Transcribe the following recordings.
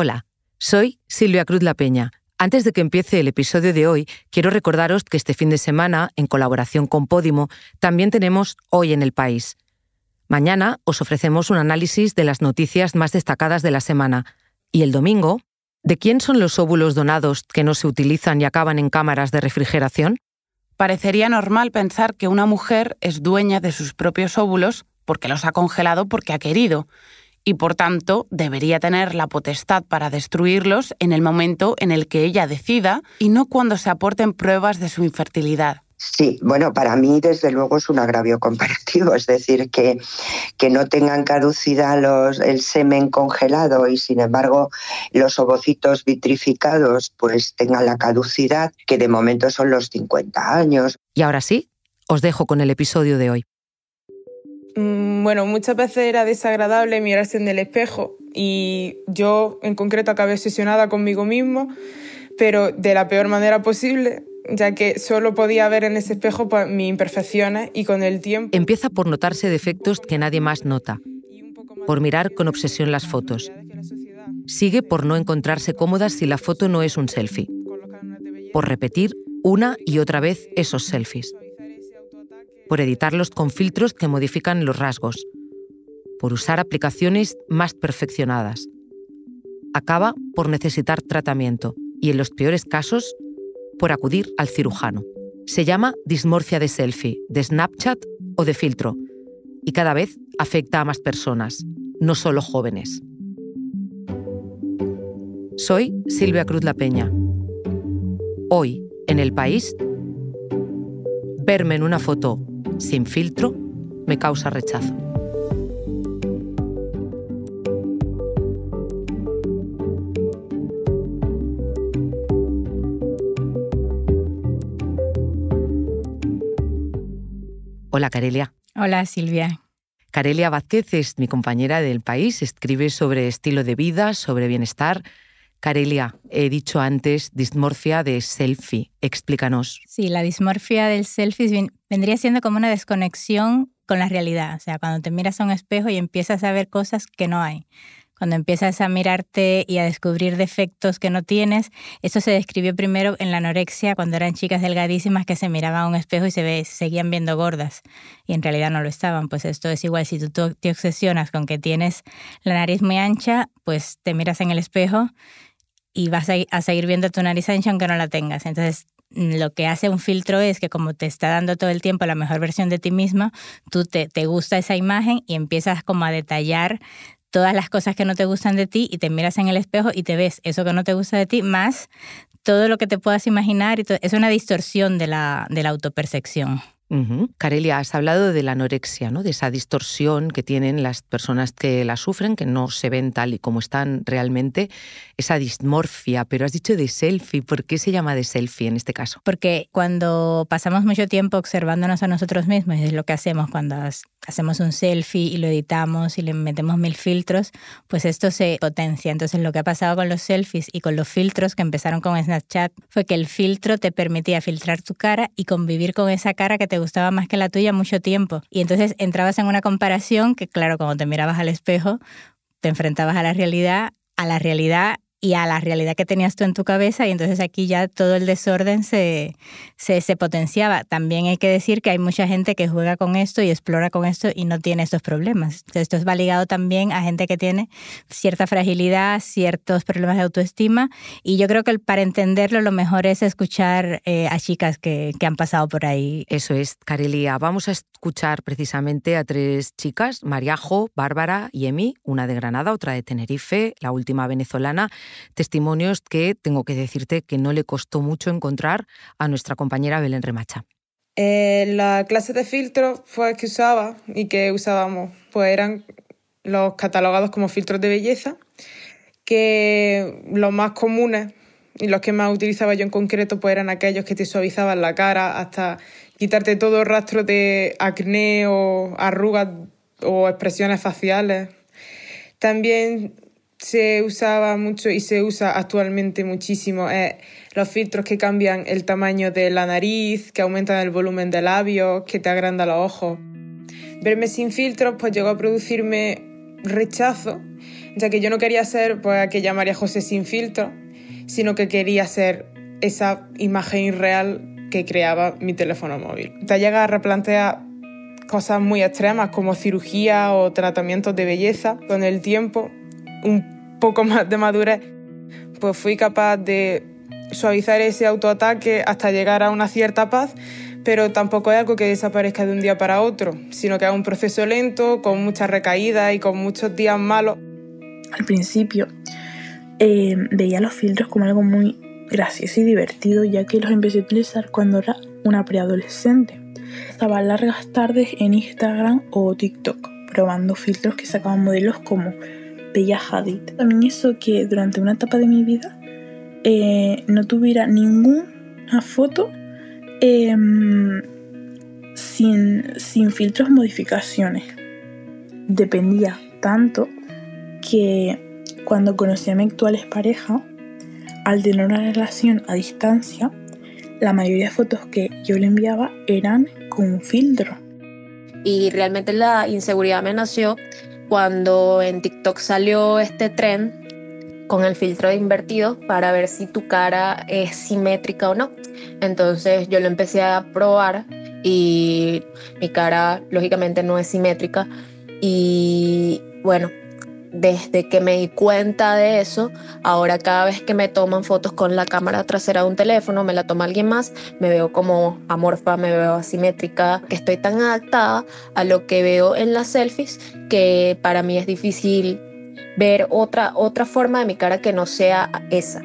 Hola, soy Silvia Cruz La Peña. Antes de que empiece el episodio de hoy, quiero recordaros que este fin de semana, en colaboración con Podimo, también tenemos Hoy en el País. Mañana os ofrecemos un análisis de las noticias más destacadas de la semana. Y el domingo, ¿de quién son los óvulos donados que no se utilizan y acaban en cámaras de refrigeración? Parecería normal pensar que una mujer es dueña de sus propios óvulos porque los ha congelado porque ha querido y por tanto debería tener la potestad para destruirlos en el momento en el que ella decida y no cuando se aporten pruebas de su infertilidad. Sí, bueno, para mí desde luego es un agravio comparativo, es decir, que, que no tengan caducidad los, el semen congelado y sin embargo los ovocitos vitrificados pues tengan la caducidad, que de momento son los 50 años. Y ahora sí, os dejo con el episodio de hoy. Mm, bueno, muchas veces era desagradable mirarse en el espejo y yo en concreto acabé obsesionada conmigo mismo, pero de la peor manera posible, ya que solo podía ver en ese espejo pues, mis imperfecciones y con el tiempo... Empieza por notarse defectos que nadie más nota, por mirar con obsesión las fotos. Sigue por no encontrarse cómoda si la foto no es un selfie, por repetir una y otra vez esos selfies por editarlos con filtros que modifican los rasgos, por usar aplicaciones más perfeccionadas. Acaba por necesitar tratamiento y, en los peores casos, por acudir al cirujano. Se llama dismorfia de selfie, de Snapchat o de filtro, y cada vez afecta a más personas, no solo jóvenes. Soy Silvia Cruz La Peña. Hoy, en el país, verme en una foto sin filtro me causa rechazo. Hola, Carelia. Hola, Silvia. Carelia Vázquez es mi compañera del país, escribe sobre estilo de vida, sobre bienestar, Carelia, he dicho antes dismorfia de selfie. Explícanos. Sí, la dismorfia del selfie vendría siendo como una desconexión con la realidad. O sea, cuando te miras a un espejo y empiezas a ver cosas que no hay. Cuando empiezas a mirarte y a descubrir defectos que no tienes, eso se describió primero en la anorexia, cuando eran chicas delgadísimas que se miraban a un espejo y se ve, seguían viendo gordas y en realidad no lo estaban. Pues esto es igual, si tú te obsesionas con que tienes la nariz muy ancha, pues te miras en el espejo y vas a, seguir viendo tu nariz ancha aunque no la tengas. Entonces, lo que hace un filtro es que como te está dando todo el tiempo la mejor versión de ti misma, tú te, te gusta esa imagen y empiezas como a detallar todas las cosas que no te gustan de ti y te miras en el espejo y te ves eso que no te gusta de ti más todo lo que te puedas imaginar. Y es una distorsión de la, de la autopercepción. Carelia, has hablado de la anorexia, ¿no? de esa distorsión que tienen las personas que la sufren, que no se ven tal y como están realmente, esa dismorfia, pero has dicho de selfie, ¿por qué se llama de selfie en este caso? Porque cuando pasamos mucho tiempo observándonos a nosotros mismos, es lo que hacemos cuando hacemos un selfie y lo editamos y le metemos mil filtros, pues esto se potencia. Entonces lo que ha pasado con los selfies y con los filtros que empezaron con Snapchat fue que el filtro te permitía filtrar tu cara y convivir con esa cara que te gustaba más que la tuya mucho tiempo. Y entonces entrabas en una comparación que, claro, cuando te mirabas al espejo, te enfrentabas a la realidad, a la realidad y a la realidad que tenías tú en tu cabeza y entonces aquí ya todo el desorden se, se, se, potenciaba. También hay que decir que hay mucha gente que juega con esto y explora con esto y no tiene estos problemas. Esto va ligado también a gente que tiene cierta fragilidad, ciertos problemas de autoestima y yo creo que para entenderlo lo mejor es escuchar eh, a chicas que, que han pasado por ahí. Eso es, Carelia. Vamos a escuchar precisamente a tres chicas, Mariajo, Bárbara y Emi, una de Granada, otra de Tenerife, la última venezolana testimonios que tengo que decirte que no le costó mucho encontrar a nuestra compañera Belén Remacha. Eh, la clase de filtros pues, que usaba y que usábamos pues eran los catalogados como filtros de belleza, que los más comunes y los que más utilizaba yo en concreto pues eran aquellos que te suavizaban la cara hasta quitarte todo rastro de acné o arrugas o expresiones faciales. También se usaba mucho y se usa actualmente muchísimo eh, los filtros que cambian el tamaño de la nariz, que aumentan el volumen de labios, que te agrandan los ojos. Verme sin filtros pues llegó a producirme rechazo, ya que yo no quería ser pues, aquella María José sin filtro, sino que quería ser esa imagen irreal que creaba mi teléfono móvil. Te llega a replantear cosas muy extremas como cirugía o tratamientos de belleza. Con el tiempo, un poco más de madurez, pues fui capaz de suavizar ese autoataque hasta llegar a una cierta paz, pero tampoco es algo que desaparezca de un día para otro, sino que es un proceso lento, con muchas recaídas y con muchos días malos. Al principio eh, veía los filtros como algo muy gracioso y divertido, ya que los empecé a utilizar cuando era una preadolescente. Estaba largas tardes en Instagram o TikTok, probando filtros que sacaban modelos como Bella Hadid. También hizo que durante una etapa de mi vida eh, no tuviera ninguna foto em, sin, sin filtros modificaciones. Dependía tanto que cuando conocí a mi actual pareja, al tener una relación a distancia, la mayoría de fotos que yo le enviaba eran con filtro. Y realmente la inseguridad me nació cuando en TikTok salió este tren con el filtro de invertido para ver si tu cara es simétrica o no. Entonces yo lo empecé a probar y mi cara lógicamente no es simétrica y bueno, desde que me di cuenta de eso, ahora cada vez que me toman fotos con la cámara trasera de un teléfono, me la toma alguien más, me veo como amorfa, me veo asimétrica, que estoy tan adaptada a lo que veo en las selfies que para mí es difícil ver otra, otra forma de mi cara que no sea esa.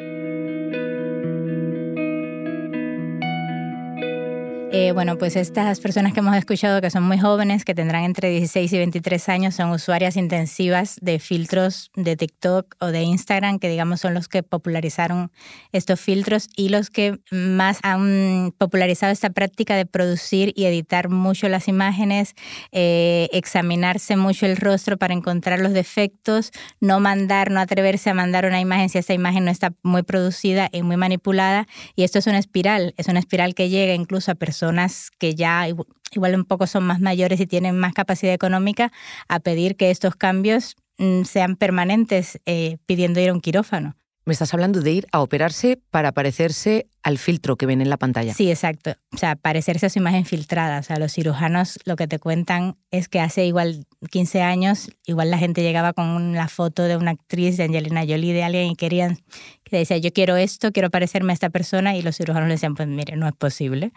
Eh, bueno, pues estas personas que hemos escuchado que son muy jóvenes, que tendrán entre 16 y 23 años, son usuarias intensivas de filtros de TikTok o de Instagram, que digamos son los que popularizaron estos filtros y los que más han popularizado esta práctica de producir y editar mucho las imágenes, eh, examinarse mucho el rostro para encontrar los defectos, no mandar, no atreverse a mandar una imagen si esa imagen no está muy producida y muy manipulada. Y esto es una espiral, es una espiral que llega incluso a personas personas que ya igual un poco son más mayores y tienen más capacidad económica a pedir que estos cambios mm, sean permanentes, eh, pidiendo ir a un quirófano. Me estás hablando de ir a operarse para parecerse al filtro que ven en la pantalla. Sí, exacto. O sea, parecerse a su imagen filtrada. O sea, los cirujanos lo que te cuentan es que hace igual 15 años, igual la gente llegaba con la foto de una actriz, de Angelina Jolie, de alguien y querían, que decía, yo quiero esto, quiero parecerme a esta persona, y los cirujanos le decían, pues mire, no es posible.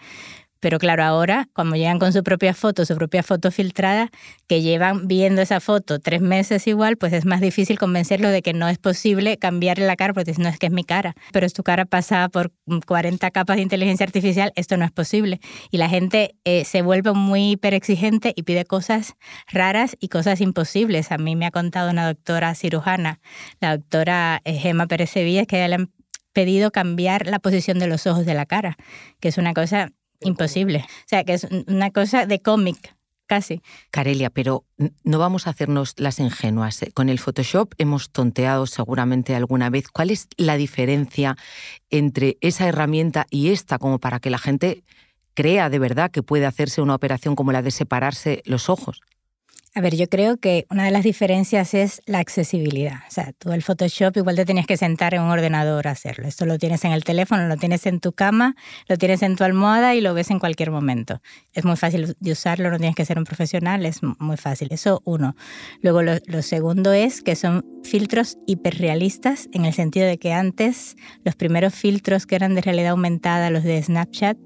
Pero claro, ahora, cuando llegan con su propia foto, su propia foto filtrada, que llevan viendo esa foto tres meses igual, pues es más difícil convencerlo de que no es posible cambiarle la cara, porque no es que es mi cara, pero es tu cara pasada por 40 capas de inteligencia artificial, esto no es posible. Y la gente eh, se vuelve muy hiperexigente y pide cosas raras y cosas imposibles. A mí me ha contado una doctora cirujana, la doctora eh, Gemma Pérez Sevilla, que le han pedido cambiar la posición de los ojos de la cara, que es una cosa Imposible. O sea, que es una cosa de cómic, casi. Carelia, pero no vamos a hacernos las ingenuas. ¿eh? Con el Photoshop hemos tonteado seguramente alguna vez. ¿Cuál es la diferencia entre esa herramienta y esta como para que la gente crea de verdad que puede hacerse una operación como la de separarse los ojos? A ver, yo creo que una de las diferencias es la accesibilidad. O sea, tú el Photoshop igual te tienes que sentar en un ordenador a hacerlo. Esto lo tienes en el teléfono, lo tienes en tu cama, lo tienes en tu almohada y lo ves en cualquier momento. Es muy fácil de usarlo, no tienes que ser un profesional, es muy fácil. Eso uno. Luego lo, lo segundo es que son filtros hiperrealistas en el sentido de que antes los primeros filtros que eran de realidad aumentada, los de Snapchat,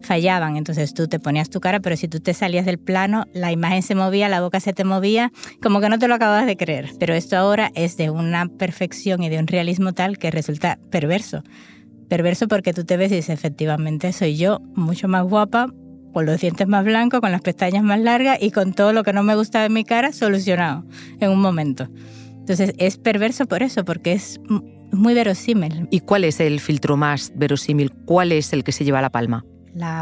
fallaban. Entonces tú te ponías tu cara, pero si tú te salías del plano, la imagen se movía, la boca se te movía, como que no te lo acabas de creer. Pero esto ahora es de una perfección y de un realismo tal que resulta perverso. Perverso porque tú te ves y dices, efectivamente, soy yo, mucho más guapa, con los dientes más blancos, con las pestañas más largas y con todo lo que no me gusta de mi cara solucionado en un momento. Entonces es perverso por eso, porque es muy verosímil. ¿Y cuál es el filtro más verosímil? ¿Cuál es el que se lleva la palma?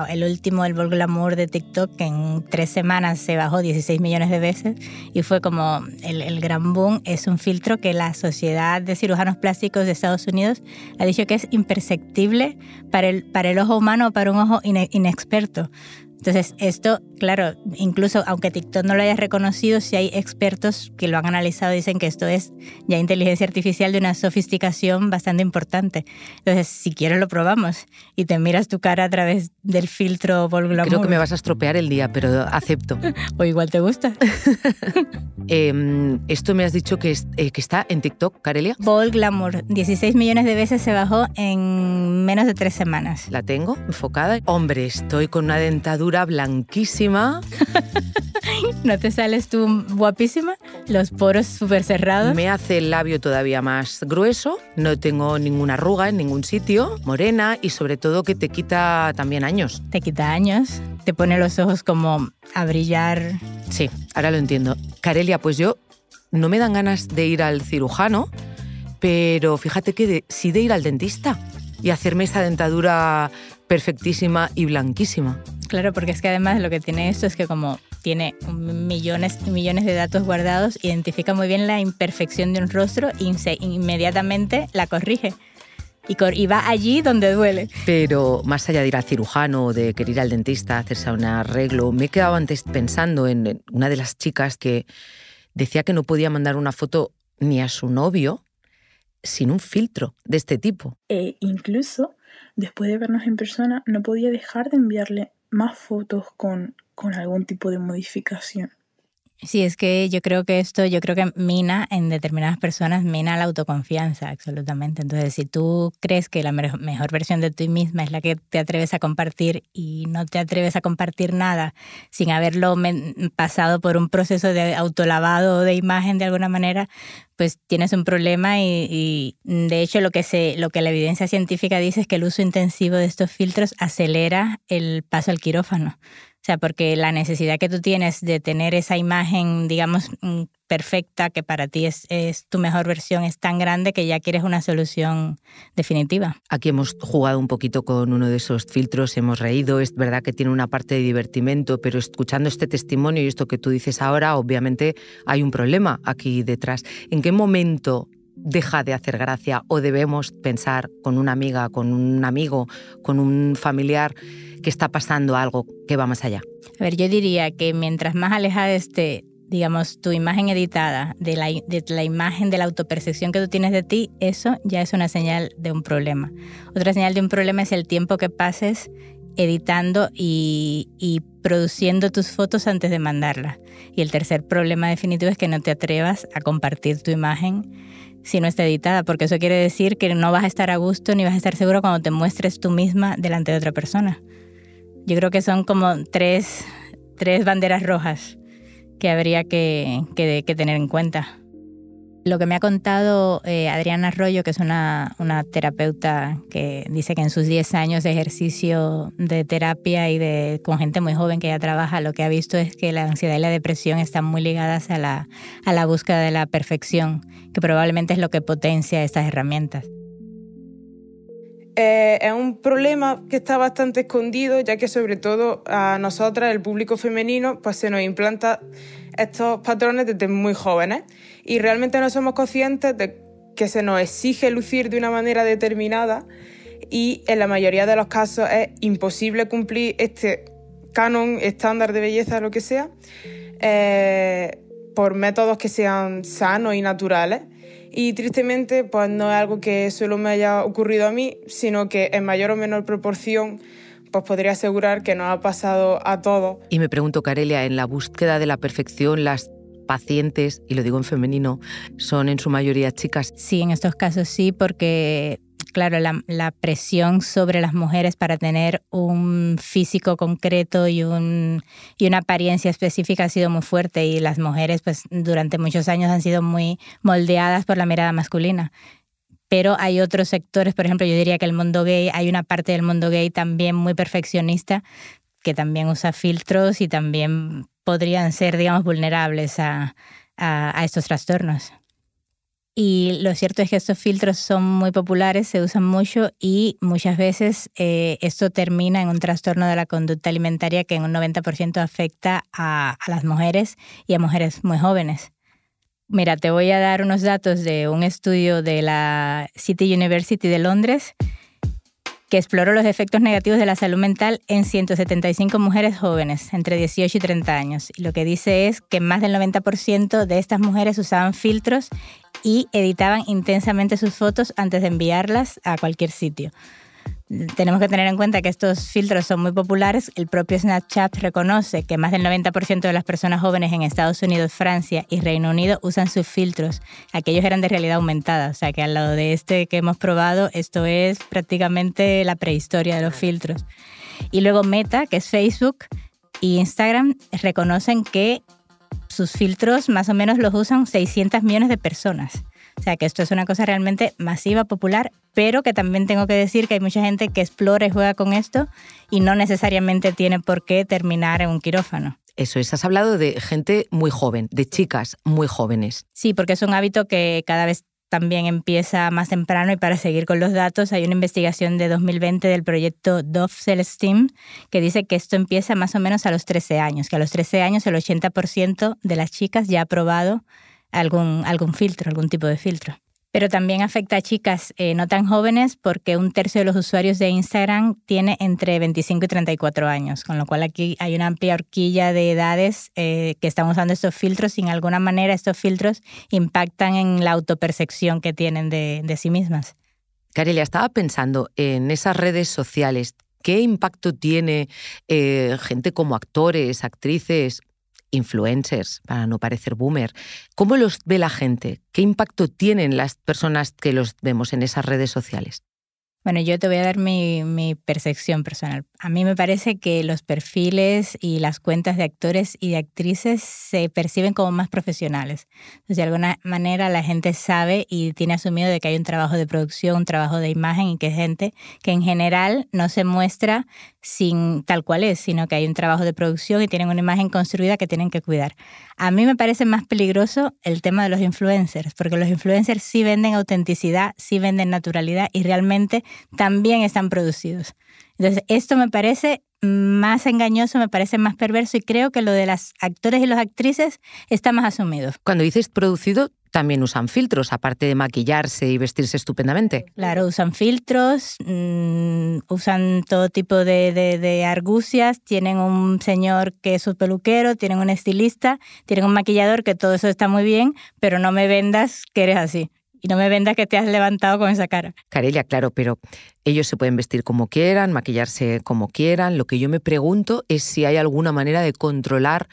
El último, el Vol Glamour de TikTok, que en tres semanas se bajó 16 millones de veces y fue como el, gran boom, es un filtro que la Sociedad de Cirujanos Plásticos de Estados Unidos ha dicho que es imperceptible para el, para el ojo humano o para un ojo inexperto. Entonces, esto claro, incluso aunque TikTok no lo haya reconocido, si hay expertos que lo han analizado y dicen que esto es ya inteligencia artificial de una sofisticación bastante importante. Entonces, si quieres lo probamos y te miras tu cara a través del filtro Glamour. Creo que me vas a estropear el día, pero acepto. o igual te gusta. eh, esto me has dicho que, es, eh, que está en TikTok, Carelia. Vol Glamour, 16 millones de veces se bajó en menos de tres semanas. La tengo enfocada. Hombre, estoy con una dentadura blanquísima. ¿No te sales tú guapísima? Los poros súper cerrados. Me hace el labio todavía más grueso, no tengo ninguna arruga en ningún sitio, morena y sobre todo que te quita también años. Te quita años, te pone los ojos como a brillar. Sí, ahora lo entiendo. Carelia, pues yo no me dan ganas de ir al cirujano, pero fíjate que de, sí de ir al dentista y hacerme esa dentadura perfectísima y blanquísima. Claro, porque es que además lo que tiene esto es que como tiene millones y millones de datos guardados, identifica muy bien la imperfección de un rostro y inmediatamente la corrige. Y, y, va allí donde duele. Pero más allá de ir al cirujano o de querer ir al dentista, hacerse un arreglo, me he quedado antes pensando en una de las chicas que decía que no podía mandar una foto ni a su novio sin un filtro de este tipo. E incluso después de vernos en persona, no podía dejar de enviarle más fotos con, con algún tipo de modificación. Sí, es que yo creo que esto, yo creo que mina en determinadas personas, mina la autoconfianza, absolutamente. Entonces, si tú crees que la mejor versión de ti misma es la que te atreves a compartir y no te atreves a compartir nada sin haberlo pasado por un proceso de autolavado de imagen de alguna manera, pues tienes un problema y, de hecho lo que, lo que la evidencia científica dice es que el uso intensivo de estos filtros acelera el paso al quirófano. O sea, porque la necesidad que tú tienes de tener esa imagen, digamos, mm, perfecta, que para ti es, es, tu mejor versión, es tan grande que ya quieres una solución definitiva. Aquí hemos jugado un poquito con uno de esos filtros, hemos reído, es verdad que tiene una parte de divertimento, pero escuchando este testimonio y esto que tú dices ahora, obviamente hay un problema aquí detrás. ¿En qué momento deja de hacer gracia o debemos pensar con una amiga, con un amigo, con un familiar que está pasando algo que va más allá? A ver, yo diría que mientras más alejada esté, digamos, tu imagen editada de la, de la imagen, de la autopercepción que tú tienes de ti, eso ya es una señal de un problema. Otra señal de un problema es el tiempo que pases editando y, produciendo tus fotos antes de mandarlas. Y el tercer problema definitivo es que no te atrevas a compartir tu imagen si no está editada, porque eso quiere decir que no vas a estar a gusto ni vas a estar seguro cuando te muestres tú misma delante de otra persona. Yo creo que son como tres, tres banderas rojas que habría que, que, que tener en cuenta. Lo que me ha contado eh, Adriana Arroyo, que es una, una, terapeuta que dice que en sus 10 años de ejercicio de terapia y de, con gente muy joven que ya trabaja, lo que ha visto es que la ansiedad y la depresión están muy ligadas a la, a la búsqueda de la perfección, que probablemente es lo que potencia estas herramientas. Eh, es un problema que está bastante escondido, ya que sobre todo a nosotras, el público femenino, pues se nos implanta estos patrones desde muy jóvenes y realmente no somos conscientes de que se nos exige lucir de una manera determinada y en la mayoría de los casos es imposible cumplir este canon estándar de belleza, lo que sea, eh, por métodos que sean sanos y naturales. Y tristemente, pues no es algo que solo me haya ocurrido a mí, sino que en mayor o menor proporción pues podría asegurar que nos ha pasado a todos. Y me pregunto, Carelia, en la búsqueda de la perfección, las pacientes, y lo digo en femenino, son en su mayoría chicas. Sí, en estos casos sí, porque claro, la, la, presión sobre las mujeres para tener un físico concreto y, un, y una apariencia específica ha sido muy fuerte y las mujeres pues durante muchos años han sido muy moldeadas por la mirada masculina pero hay otros sectores, por ejemplo, yo diría que el mundo gay, hay una parte del mundo gay también muy perfeccionista que también usa filtros y también podrían ser, digamos, vulnerables a, a, estos trastornos. Y lo cierto es que estos filtros son muy populares, se usan mucho y muchas veces eh, esto termina en un trastorno de la conducta alimentaria que en un 90% afecta a, a las mujeres y a mujeres muy jóvenes. Mira, te voy a dar unos datos de un estudio de la City University de Londres que exploró los efectos negativos de la salud mental en 175 mujeres jóvenes entre 18 y 30 años. Y lo que dice es que más del 90% de estas mujeres usaban filtros y editaban intensamente sus fotos antes de enviarlas a cualquier sitio tenemos que tener en cuenta que estos filtros son muy populares. El propio Snapchat reconoce que más del 90% de las personas jóvenes en Estados Unidos, Francia y Reino Unido usan sus filtros. Aquellos eran de realidad aumentada, o sea que al lado de este que hemos probado, esto es prácticamente la prehistoria de los filtros. Y luego Meta, que es Facebook, y Instagram reconocen que sus filtros más o menos los usan 600 millones de personas. O sea que esto es una cosa realmente masiva, popular, pero que también tengo que decir que hay mucha gente que explora y juega con esto y no necesariamente tiene por qué terminar en un quirófano. Eso es, has hablado de gente muy joven, de chicas muy jóvenes. Sí, porque es un hábito que cada vez también empieza más temprano y para seguir con los datos hay una investigación de 2020 del proyecto Dove Celestine que dice que esto empieza más o menos a los 13 años, que a los 13 años el 80% de las chicas ya ha probado algún, algún filtro, algún tipo de filtro. Pero también afecta a chicas eh, no tan jóvenes porque un tercio de los usuarios de Instagram tiene entre 25 y 34 años, con lo cual aquí hay una amplia horquilla de edades eh, que están usando estos filtros y en alguna manera estos filtros impactan en la autopercepción que tienen de, de sí mismas. Carelia, estaba pensando en esas redes sociales. ¿Qué impacto tiene eh, gente como actores, actrices, influencers, para no parecer boomer. ¿Cómo los ve la gente? ¿Qué impacto tienen las personas que los vemos en esas redes sociales? Bueno, yo te voy a dar mi, percepción personal. A mí me parece que los perfiles y las cuentas de actores y de actrices se perciben como más profesionales. Entonces, de alguna manera la gente sabe y tiene asumido de que hay un trabajo de producción, un trabajo de imagen y que es gente que en general no se muestra sin tal cual es, sino que hay un trabajo de producción y tienen una imagen construida que tienen que cuidar. A mí me parece más peligroso el tema de los influencers, porque los influencers sí venden autenticidad, sí venden naturalidad y realmente también están producidos. Entonces, esto me parece más engañoso, me parece más perverso y creo que lo de las actores y las actrices está más asumido. Cuando dices producido, también usan filtros, aparte de maquillarse y vestirse estupendamente. Claro, usan filtros, mm, usan todo tipo de, de, argucias, tienen un señor que es su peluquero, tienen un estilista, tienen un maquillador, que todo eso está muy bien, pero no me vendas que eres así. Y no me vendas que te has levantado con esa cara. Carelia, claro, pero ellos se pueden vestir como quieran, maquillarse como quieran. Lo que yo me pregunto es si hay alguna manera de controlar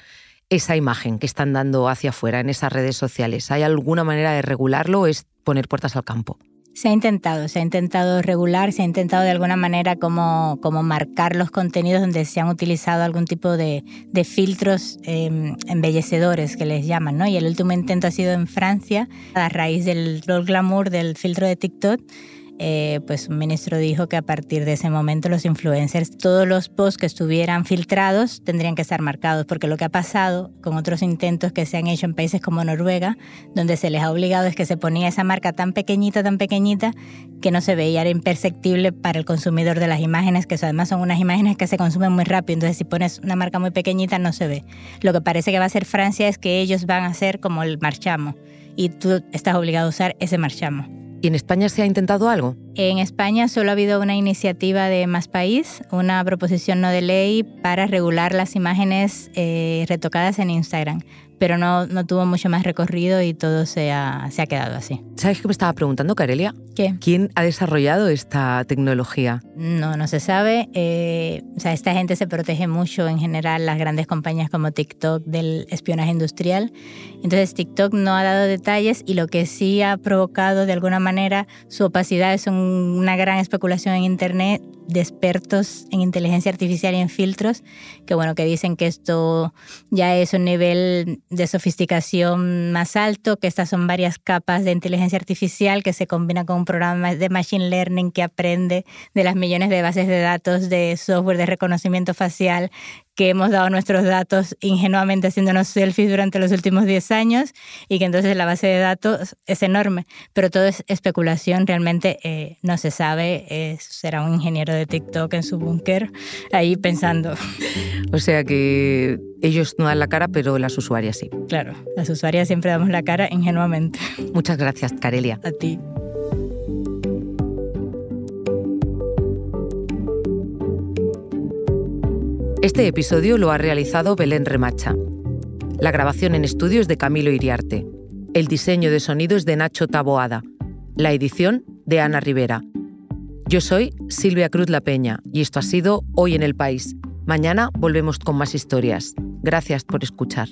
esa imagen que están dando hacia afuera en esas redes sociales. ¿Hay alguna manera de regularlo o es poner puertas al campo? Se ha intentado, se ha intentado regular, se ha intentado de alguna manera como, como marcar los contenidos donde se han utilizado algún tipo de, filtros em, embellecedores que les llaman, ¿no? Y el último intento ha sido en Francia, a raíz del rol glamour del filtro de TikTok, eh, pues un ministro dijo que a partir de ese momento los influencers, todos los posts que estuvieran filtrados tendrían que estar marcados, porque lo que ha pasado con otros intentos que se han hecho en países como Noruega, donde se les ha obligado es que se ponía esa marca tan pequeñita, tan pequeñita, que no se veía, era imperceptible para el consumidor de las imágenes, que además son unas imágenes que se consumen muy rápido, entonces si pones una marca muy pequeñita no se ve. Lo que parece que va a hacer Francia es que ellos van a hacer como el marchamo y tú estás obligado a usar ese marchamo. ¿Y en España se ha intentado algo? En España solo ha habido una iniciativa de Más País, una proposición no de ley para regular las imágenes eh, retocadas en Instagram pero no, no tuvo mucho más recorrido y todo se ha, se ha quedado así. ¿Sabes qué me estaba preguntando, Carelia? ¿Qué? ¿Quién ha desarrollado esta tecnología? No, no se sabe. Eh, o sea, esta gente se protege mucho en general, las grandes compañías como TikTok, del espionaje industrial. Entonces, TikTok no ha dado detalles y lo que sí ha provocado de alguna manera su opacidad es una gran especulación en Internet de expertos en inteligencia artificial y en filtros, que bueno, que dicen que esto ya es un nivel de sofisticación más alto, que estas son varias capas de inteligencia artificial que se combina con un programa de machine learning que aprende de las millones de bases de datos de software de reconocimiento facial que hemos dado nuestros datos ingenuamente haciéndonos selfies durante los últimos 10 años y que entonces la base de datos es enorme, pero todo es especulación, realmente eh, no se sabe, será un ingeniero de TikTok en su búnker ahí pensando. O sea que ellos no dan la cara, pero las usuarias sí. Claro, las usuarias siempre damos la cara ingenuamente. Muchas gracias, Carelia. A ti. Este episodio lo ha realizado Belén Remacha. La grabación en estudio es de Camilo Iriarte. El diseño de sonido es de Nacho Taboada. La edición de Ana Rivera. Yo soy Silvia Cruz La Peña y esto ha sido Hoy en el País. Mañana volvemos con más historias. Gracias por escuchar.